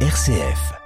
RCF.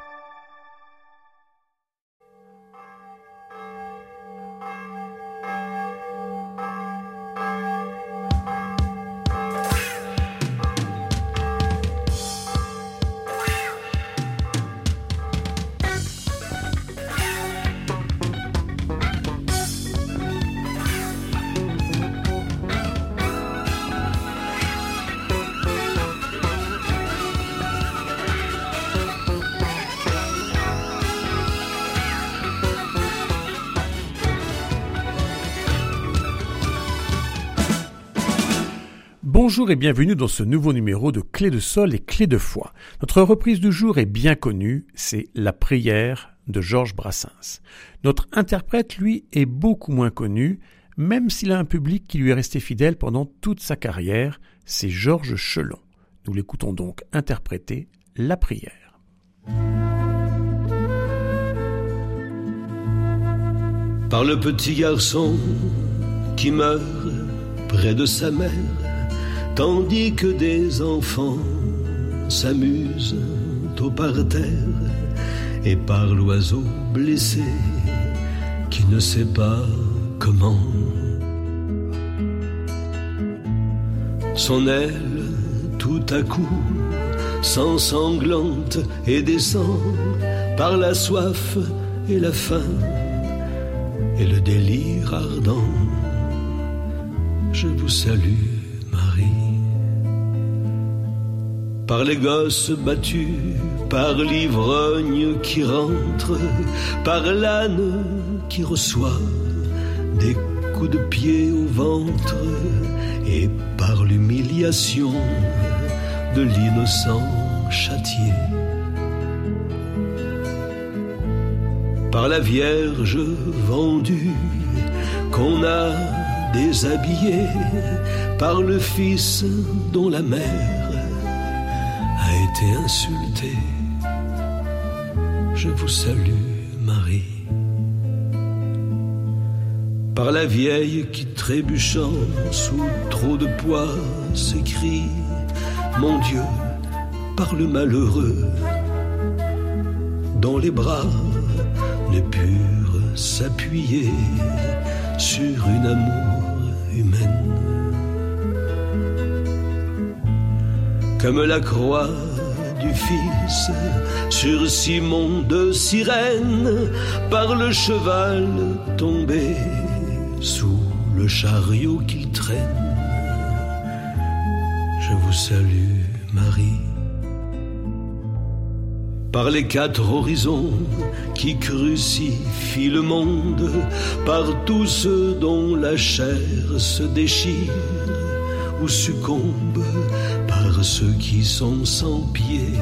Bonjour et bienvenue dans ce nouveau numéro de Clé de Sol et Clé de Foi. Notre reprise du jour est bien connue, c'est La prière de Georges Brassens. Notre interprète, lui, est beaucoup moins connu, même s'il a un public qui lui est resté fidèle pendant toute sa carrière, c'est Georges Chelon. Nous l'écoutons donc interpréter La prière. Par le petit garçon qui meurt près de sa mère, tandis que des enfants s'amusent au parterre et par l'oiseau blessé qui ne sait pas comment. Son aile tout à coup s'ensanglante et descend par la soif et la faim et le délire ardent. Je vous salue par les gosses battus, par l'ivrogne qui rentre, par l'âne qui reçoit des coups de pied au ventre, et par l'humiliation de l'innocent châtié. Par la Vierge vendue qu'on a déshabillée, par le Fils dont la mère insulté. Je vous salue, Marie. Par la vieille qui trébuchant sous trop de poids s'écrie Mon Dieu, par le malheureux, dont les bras ne purent s'appuyer sur une amour humaine. Comme la croix du Fils sur Simon de Cyrène par le cheval tombé sous le chariot qu'il traîne. Je vous salue Marie. Par les quatre horizons qui crucifient le monde, par tous ceux dont la chair se déchire ou succombe, ceux qui sont sans pied,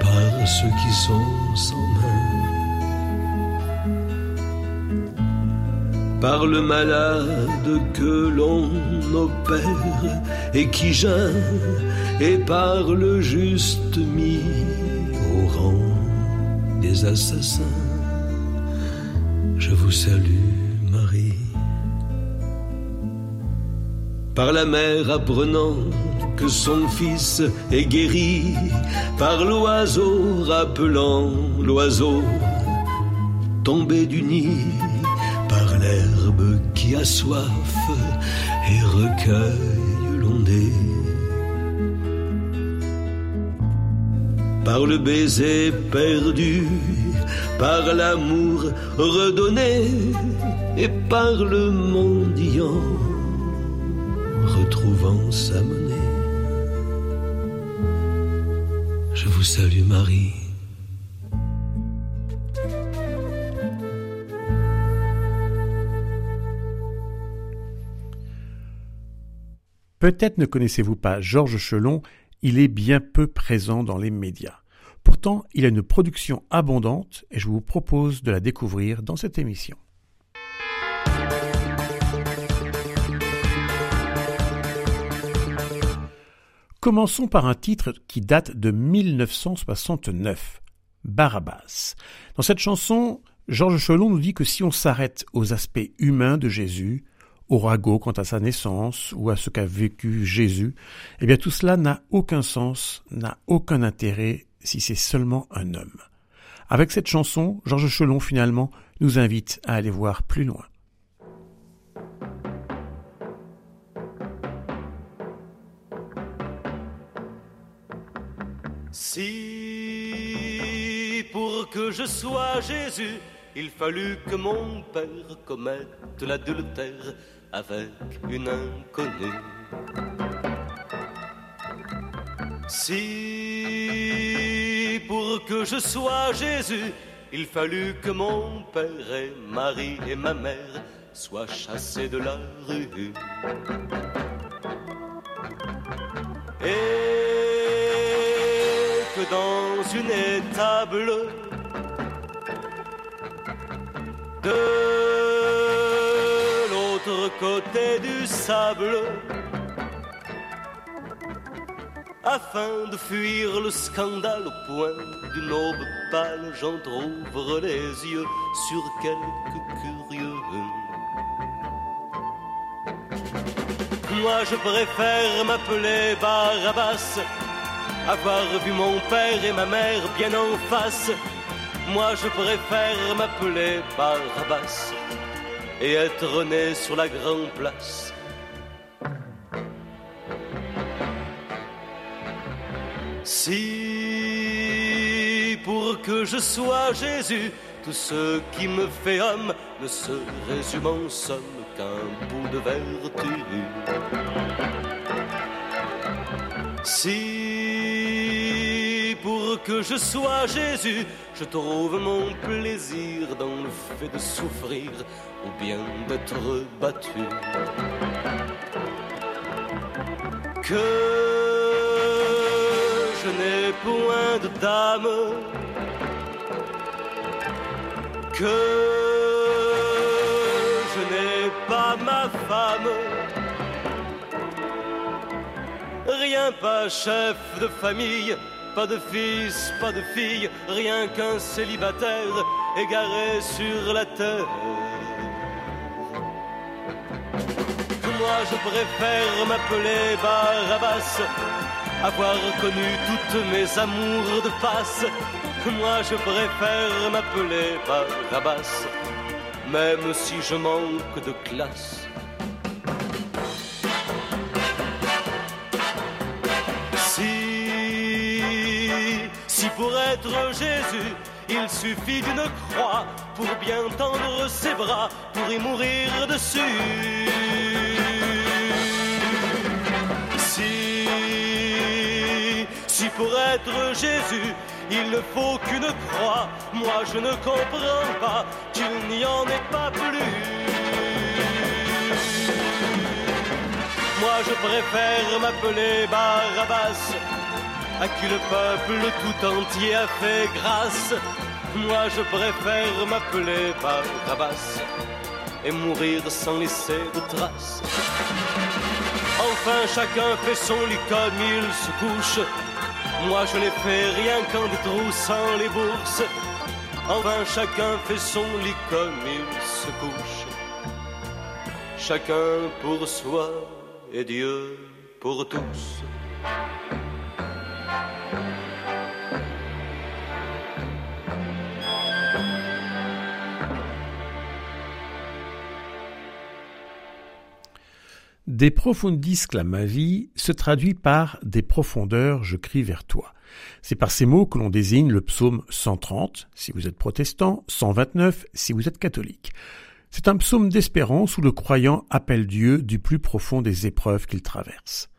par ceux qui sont sans main, par le malade que l'on opère et qui gêne, et par le juste mis au rang des assassins. Je vous salue, Marie. Par la mer apprenant que son fils est guéri par l'oiseau rappelant l'oiseau tombé du nid par l'herbe qui a soif et recueille l'ondée. Par le baiser perdu, par l'amour redonné et par le mendiant retrouvant sa monnaie. Je vous salue Marie. Peut-être ne connaissez-vous pas Georges Chelon, il est bien peu présent dans les médias. Pourtant, il a une production abondante et je vous propose de la découvrir dans cette émission. Commençons par un titre qui date de 1969, Barabbas. Dans cette chanson, Georges Chelon nous dit que si on s'arrête aux aspects humains de Jésus, au ragot quant à sa naissance ou à ce qu'a vécu Jésus, eh bien tout cela n'a aucun sens, n'a aucun intérêt si c'est seulement un homme. Avec cette chanson, Georges Chelon finalement nous invite à aller voir plus loin. Si pour que je sois Jésus, il fallut que mon père commette l'adultère avec une inconnue. Si pour que je sois Jésus, il fallut que mon père et Marie et ma mère soient chassés de la rue. Dans une étable de l'autre côté du sable, afin de fuir le scandale au point d'une aube pâle, j'entr'ouvre les yeux sur quelques curieux. Moi je préfère m'appeler Barabbas, avoir vu mon père et ma mère bien en face. Moi je préfère m'appeler Barabbas et être né sur la grande place. Si pour que je sois Jésus, tout ce qui me fait homme ne se résume en somme qu'un bout de vertu. Si que je sois Jésus, je trouve mon plaisir dans le fait de souffrir ou bien d'être battu. Que je n'ai point de dame, que je n'ai pas ma femme. Rien pas chef de famille, pas de fils, pas de fille, rien qu'un célibataire égaré sur la terre. Moi je préfère m'appeler Barabbas, avoir connu toutes mes amours de face. Moi je préfère m'appeler Barabbas, même si je manque de classe. Être Jésus, il suffit d'une croix pour bien tendre ses bras, pour y mourir dessus. Si, si pour être Jésus, il ne faut qu'une croix, moi je ne comprends pas qu'il n'y en ait pas plus. Moi je préfère m'appeler Barabbas, à qui le peuple tout entier a fait grâce. Moi je préfère m'appeler Barabbas et mourir sans laisser de traces. Enfin chacun fait son lit comme il se couche. Moi je n'ai fait rien qu'en détroussant les bourses. Enfin chacun fait son lit comme il se couche. Chacun pour soi et Dieu pour tous. Des profundis clamavi se traduit par des profondeurs je crie vers toi. C'est par ces mots que l'on désigne le psaume 130 si vous êtes protestant, 129 si vous êtes catholique. C'est un psaume d'espérance où le croyant appelle Dieu du plus profond des épreuves qu'il traverse.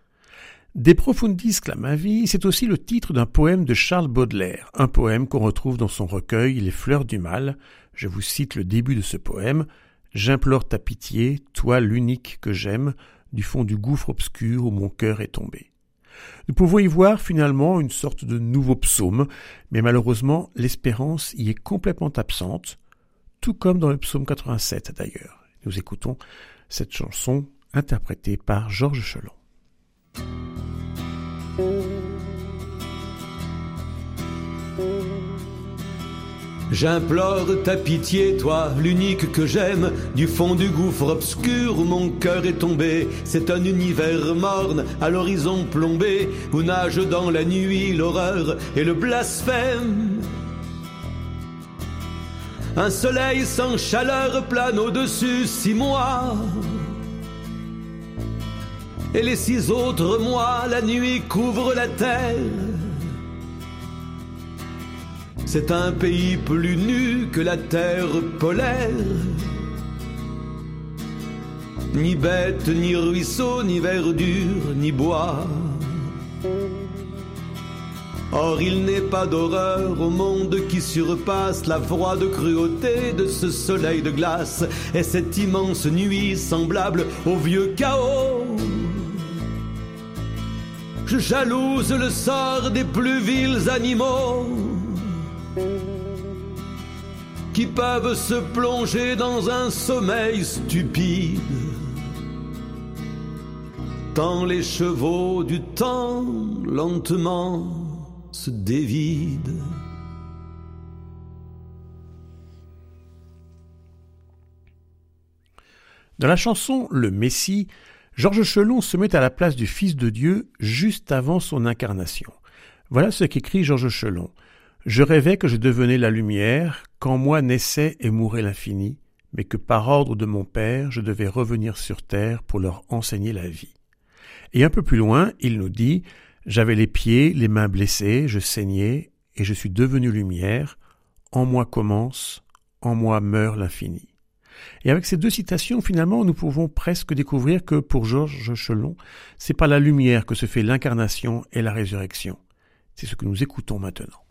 Des profundis clamavi, c'est aussi le titre d'un poème de Charles Baudelaire, un poème qu'on retrouve dans son recueil Les fleurs du mal. Je vous cite le début de ce poème. J'implore ta pitié, toi l'unique que j'aime, du fond du gouffre obscur où mon cœur est tombé. Nous pouvons y voir finalement une sorte de nouveau psaume, mais malheureusement l'espérance y est complètement absente, tout comme dans le psaume 87 d'ailleurs. Nous écoutons cette chanson interprétée par Georges Chelon. J'implore ta pitié, toi, l'unique que j'aime. Du fond du gouffre obscur où mon cœur est tombé, c'est un univers morne à l'horizon plombé où nage dans la nuit l'horreur et le blasphème. Un soleil sans chaleur plane au-dessus six mois. Et les six autres mois, la nuit couvre la terre. C'est un pays plus nu que la terre polaire. Ni bête, ni ruisseau, ni verdure, ni bois. Or il n'est pas d'horreur au monde qui surpasse la froide cruauté de ce soleil de glace et cette immense nuit semblable au vieux chaos. Je jalouse le sort des plus vils animaux qui peuvent se plonger dans un sommeil stupide. Tant les chevaux du temps lentement se dévident. Dans la chanson Le Messie, Georges Chelon se met à la place du Fils de Dieu juste avant son incarnation. Voilà ce qu'écrit Georges Chelon. Je rêvais que je devenais la lumière, qu'en moi naissait et mourait l'infini, mais que par ordre de mon Père, je devais revenir sur terre pour leur enseigner la vie. Et un peu plus loin, il nous dit J'avais les pieds, les mains blessés, je saignais, et je suis devenu lumière, en moi commence, en moi meurt l'infini. Et avec ces deux citations, finalement, nous pouvons presque découvrir que pour Georges Chelon, c'est par la lumière que se fait l'incarnation et la résurrection. C'est ce que nous écoutons maintenant.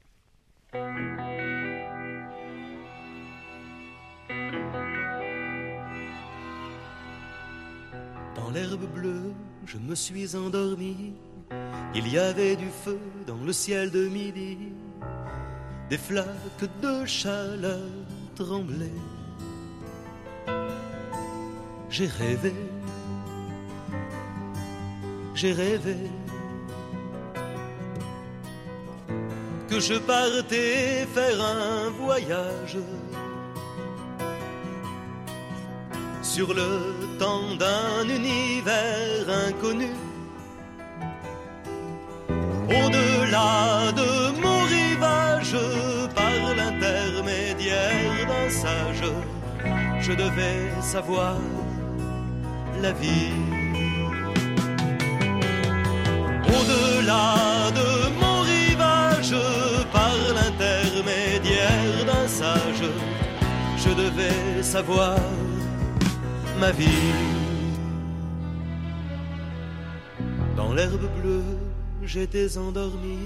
Dans l'herbe bleue, je me suis endormi. Il y avait du feu dans le ciel de midi. Des flaques de chaleur tremblaient. J'ai rêvé, j'ai rêvé je partais faire un voyage sur le temps d'un univers inconnu. Au-delà de mon rivage, par l'intermédiaire d'un sage, je devais savoir la vie. Au-delà de mon je devais savoir ma vie. Dans l'herbe bleue, j'étais endormi,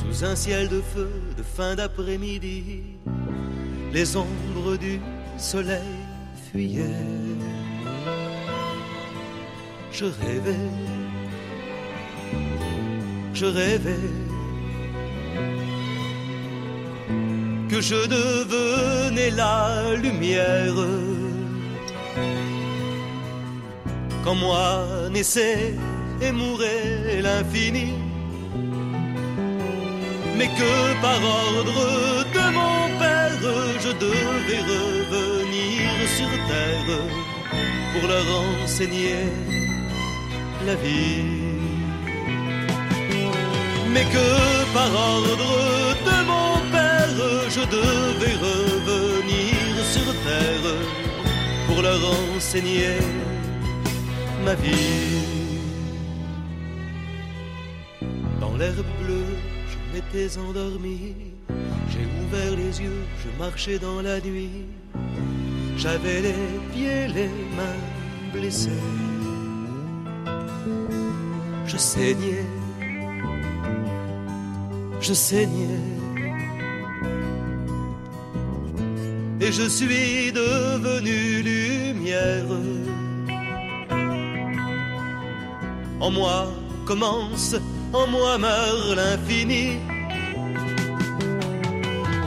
sous un ciel de feu de fin d'après-midi. Les ombres du soleil fuyaient. Je rêvais, je rêvais je devenais la lumière. Quand moi naissait et mourait l'infini, mais que par ordre de mon père, je devais revenir sur terre pour leur enseigner la vie. Mais que par ordre devais revenir sur terre pour leur enseigner ma vie. Dans l'herbe bleue, je m'étais endormi. J'ai ouvert les yeux, je marchais dans la nuit. J'avais les pieds, les mains blessés. Je saignais, je saignais. Et je suis devenu lumière. En moi commence, en moi meurt l'infini.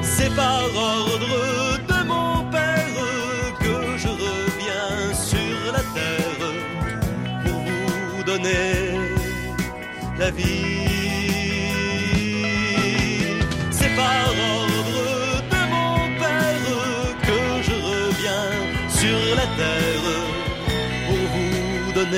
C'est par ordre de mon Père que je reviens sur la terre pour vous donner la vie. Le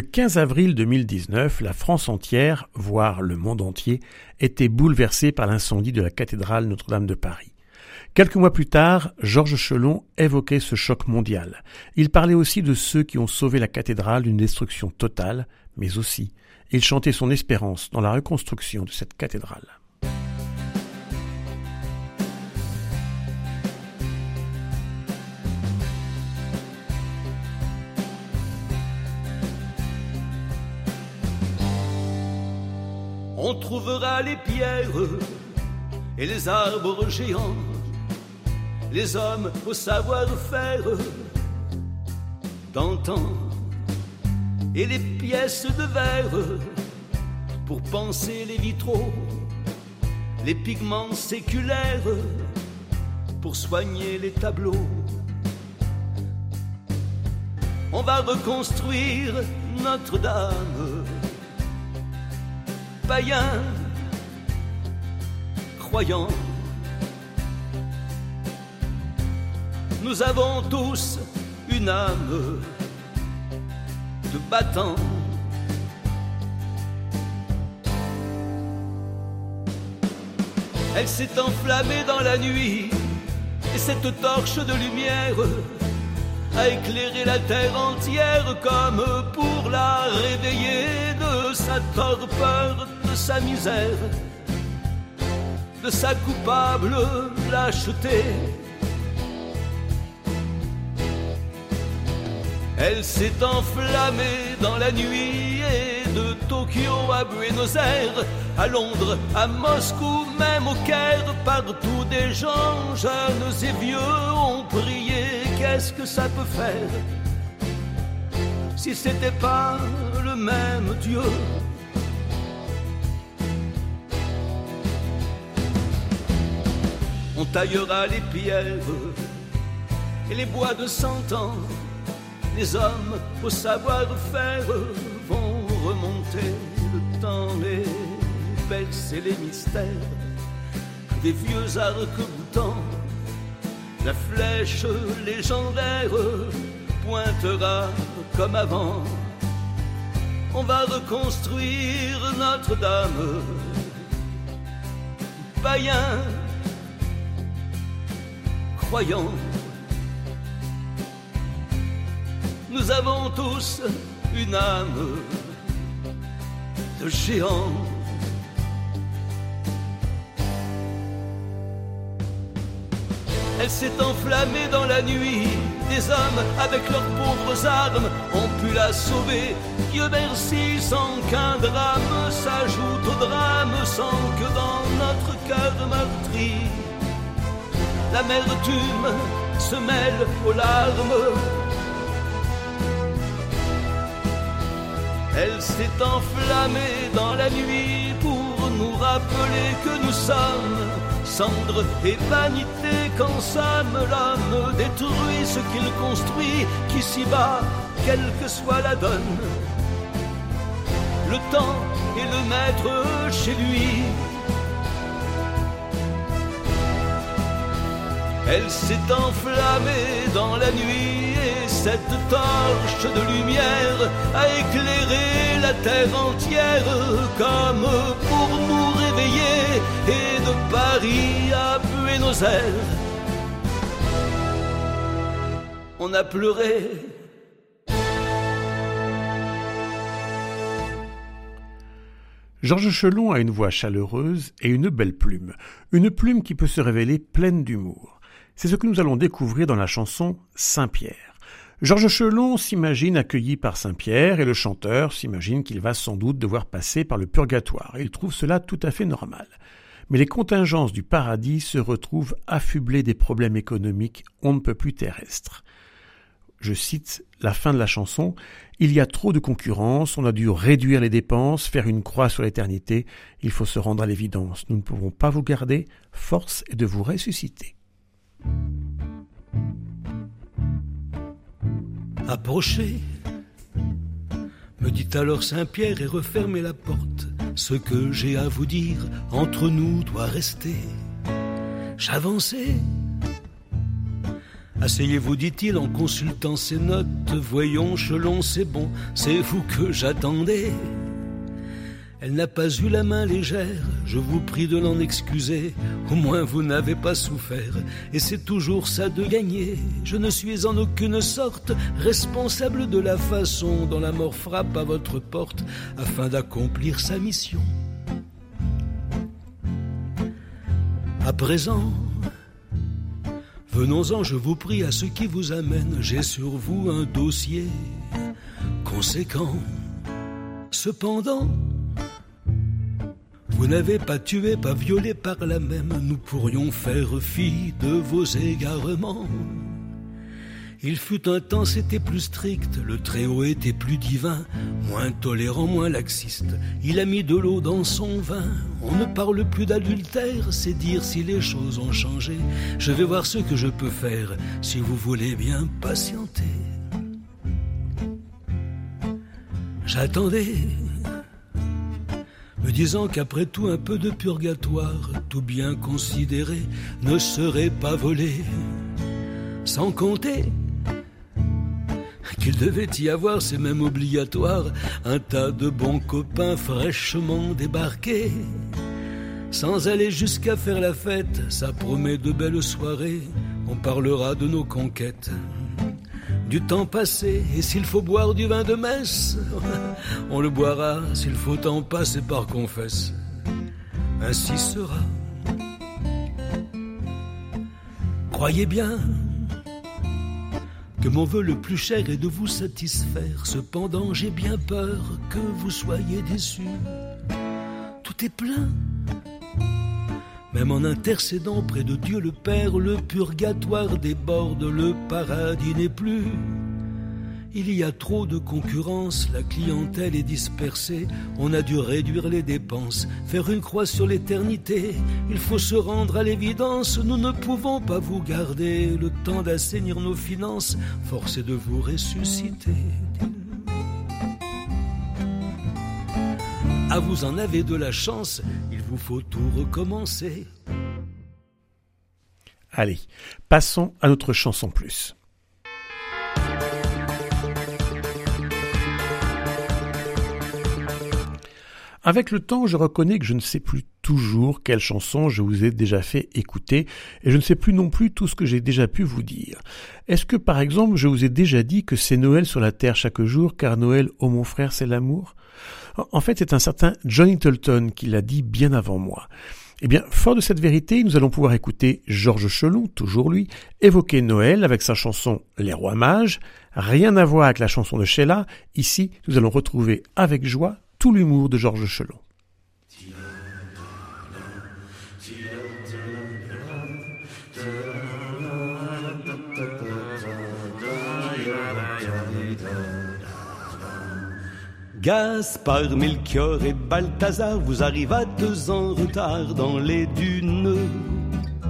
15 avril 2019, la France entière, voire le monde entier, était bouleversée par l'incendie de la cathédrale Notre-Dame de Paris. Quelques mois plus tard, Georges Chelon évoquait ce choc mondial. Il parlait aussi de ceux qui ont sauvé la cathédrale d'une destruction totale, mais aussi il chantait son espérance dans la reconstruction de cette cathédrale. On trouvera les pierres et les arbres géants, les hommes au savoir-faire d'antan et les pièces de verre pour penser les vitraux, les pigments séculaires pour soigner les tableaux. On va reconstruire Notre-Dame, païen, croyant. Nous avons tous une âme battant. Elle s'est enflammée dans la nuit, et cette torche de lumière a éclairé la terre entière comme pour la réveiller de sa torpeur, de sa misère, de sa coupable lâcheté. Elle s'est enflammée dans la nuit et de Tokyo à Buenos Aires, à Londres, à Moscou, même au Caire, partout des gens jeunes et vieux ont prié. Qu'est-ce que ça peut faire si c'était pas le même Dieu? On taillera les pierres et les bois de cent ans les hommes au savoir-faire vont remonter le temps, les percer les mystères des vieux arcs-boutants. La flèche légendaire pointera comme avant. On va reconstruire Notre-Dame. Païens, croyants, nous avons tous une âme de géant. Elle s'est enflammée dans la nuit. Des hommes avec leurs pauvres armes ont pu la sauver. Dieu merci, sans qu'un drame s'ajoute au drame, sans que dans notre cœur meurtri, l'amertume se mêle aux larmes. Elle s'est enflammée dans la nuit pour nous rappeler que nous sommes cendre et vanité qu'en somme l'homme détruit ce qu'il construit, qui s'y bat, quelle que soit la donne. Le temps est le maître chez lui. Elle s'est enflammée dans la nuit cette torche de lumière a éclairé la terre entière comme pour nous réveiller et de Paris à Buenos Aires. On a pleuré. Georges Chelon a une voix chaleureuse et une belle plume, une plume qui peut se révéler pleine d'humour. C'est ce que nous allons découvrir dans la chanson Saint-Pierre. Georges Chelon s'imagine accueilli par Saint-Pierre et le chanteur s'imagine qu'il va sans doute devoir passer par le purgatoire. Il trouve cela tout à fait normal. Mais les contingences du paradis se retrouvent affublées des problèmes économiques on ne peut plus terrestres. Je cite la fin de la chanson, Il y a trop de concurrence, on a dû réduire les dépenses, faire une croix sur l'éternité, il faut se rendre à l'évidence, nous ne pouvons pas vous garder, force est de vous ressusciter. Approchez, me dit alors Saint-Pierre et refermez la porte. Ce que j'ai à vous dire entre nous doit rester. J'avançais. Asseyez-vous, dit-il en consultant ses notes. Voyons, Chelon, c'est bon, c'est vous que j'attendais. Elle n'a pas eu la main légère, je vous prie de l'en excuser, au moins vous n'avez pas souffert, et c'est toujours ça de gagner. Je ne suis en aucune sorte responsable de la façon dont la mort frappe à votre porte afin d'accomplir sa mission. À présent, venons-en, je vous prie, à ce qui vous amène. J'ai sur vous un dossier conséquent. Cependant, vous n'avez pas tué, pas violé par la même, nous pourrions faire fi de vos égarements. Il fut un temps, c'était plus strict, le Très-Haut était plus divin, moins tolérant, moins laxiste. Il a mis de l'eau dans son vin. On ne parle plus d'adultère, c'est dire si les choses ont changé. Je vais voir ce que je peux faire, si vous voulez bien patienter. J'attendais me disant qu'après tout un peu de purgatoire, tout bien considéré, ne serait pas volé. Sans compter qu'il devait y avoir, c'est même obligatoire, un tas de bons copains fraîchement débarqués. Sans aller jusqu'à faire la fête, ça promet de belles soirées, on parlera de nos conquêtes du temps passé, et s'il faut boire du vin de messe, on le boira, s'il faut en passer par confesse. Ainsi sera. Croyez bien que mon vœu le plus cher est de vous satisfaire. Cependant, j'ai bien peur que vous soyez déçus. Tout est plein même en intercédant près de Dieu le Père, le purgatoire déborde, le paradis n'est plus. Il y a trop de concurrence, la clientèle est dispersée, on a dû réduire les dépenses, faire une croix sur l'éternité. Il faut se rendre à l'évidence, nous ne pouvons pas vous garder le temps d'assainir nos finances, force est de vous ressusciter. Ah, vous en avez de la chance, faut tout recommencer. Allez, passons à notre chanson plus. Avec le temps, je reconnais que je ne sais plus toujours quelle chanson je vous ai déjà fait écouter, et je ne sais plus non plus tout ce que j'ai déjà pu vous dire. Est-ce que par exemple je vous ai déjà dit que c'est Noël sur la terre chaque jour, car Noël, oh mon frère, c'est l'amour? En fait, c'est un certain John Littleton qui l'a dit bien avant moi. Eh bien, fort de cette vérité, nous allons pouvoir écouter Georges Chelon, toujours lui, évoquer Noël avec sa chanson Les Rois Mages. Rien à voir avec la chanson de Sheila. Ici, nous allons retrouver avec joie tout l'humour de Georges Chelon. Gaspard, Melchior et Balthazar, vous deux ans retard dans les dunes.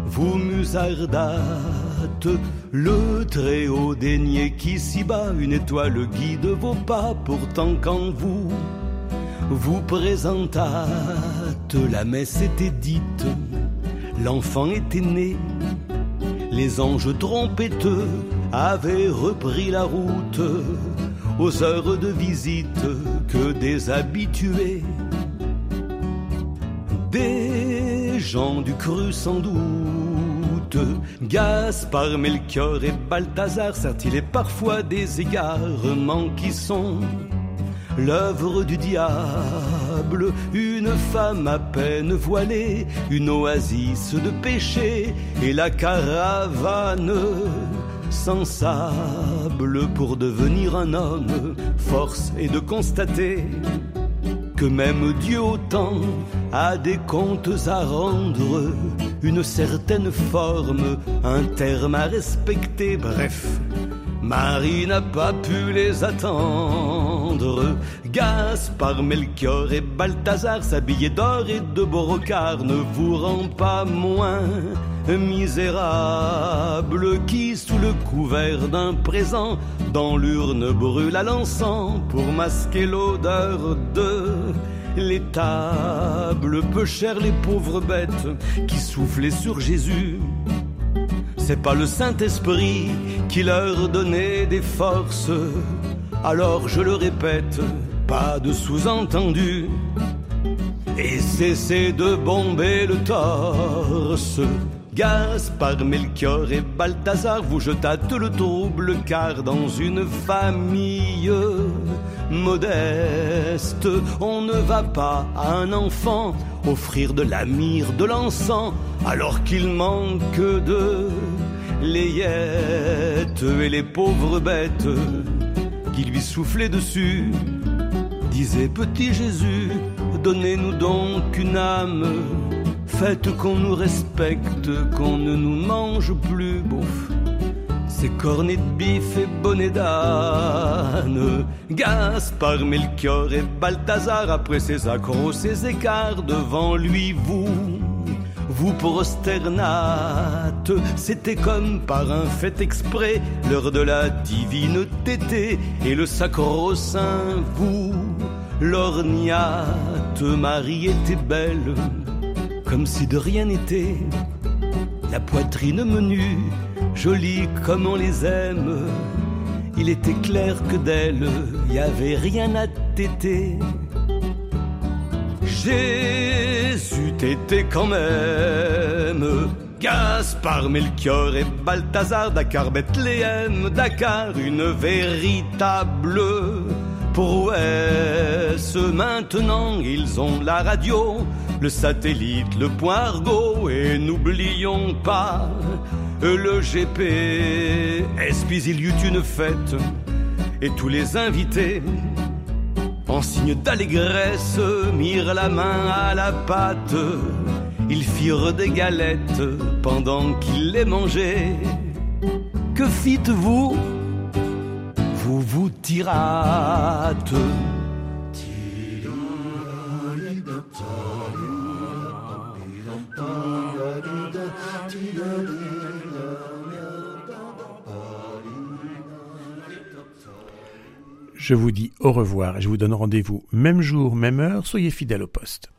Vous musardâtes, le très haut daigné qui s'y bat, une étoile guide vos pas, pourtant quand vous vous présentâtes, la messe était dite, l'enfant était né, les anges trompeteux avaient repris la route aux heures de visite que des habitués, des gens du cru sans doute. Gaspard, Melchior et Balthazar, certes, parfois des égarements qui sont l'œuvre du diable, une femme à peine voilée, une oasis de péché et la caravane sans sable pour devenir un homme. Force est de constater que même Dieu autant a des comptes à rendre, une certaine forme, un terme à respecter, bref. Marie n'a pas pu les attendre. Gaspard, Melchior et Balthazar, s'habiller d'or et de brocart, ne vous rend pas moins misérable qui, sous le couvert d'un présent, dans l'urne brûle à l'encens pour masquer l'odeur de les tables, peu chères les pauvres bêtes qui soufflaient sur Jésus. C'est pas le Saint-Esprit qui leur donnait des forces. Alors je le répète, pas de sous-entendu. Et cessez de bomber le torse. Gaspard, Melchior et Balthazar, vous jetâtes le trouble car dans une famille modeste, on ne va pas à un enfant offrir de la myrrhe, de l'encens, alors qu'il manque de layette et les pauvres bêtes qui lui soufflaient dessus disaient Petit Jésus, donnez-nous donc une âme Faites qu'on nous respecte, qu'on ne nous mange plus, bouffe. Ces cornets de bif et bonnets d'âne. Gaspard, Melchior et Balthazar, après ces accros, ces écarts, devant lui, vous, vous prosternate. C'était comme par un fait exprès, l'heure de la divine tété, et le sacro-saint, vous, l'orniate, Marie était belle comme si de rien n'était. La poitrine menue, jolie comme on les aime. Il était clair que d'elle, y avait rien à téter. Jésus t'était quand même. Gaspard, Melchior et Balthazar, Dakar, Bethléem, Dakar, une véritable prouesse. Maintenant, ils ont la radio, le satellite, le poirgot, et n'oublions pas le GPS. Puis il y eut une fête, et tous les invités, en signe d'allégresse, mirent la main à la pâte. Ils firent des galettes pendant qu'ils les mangeaient. Que fites-vous Je vous dis au revoir et je vous donne rendez-vous même jour, même heure. Soyez fidèles au poste.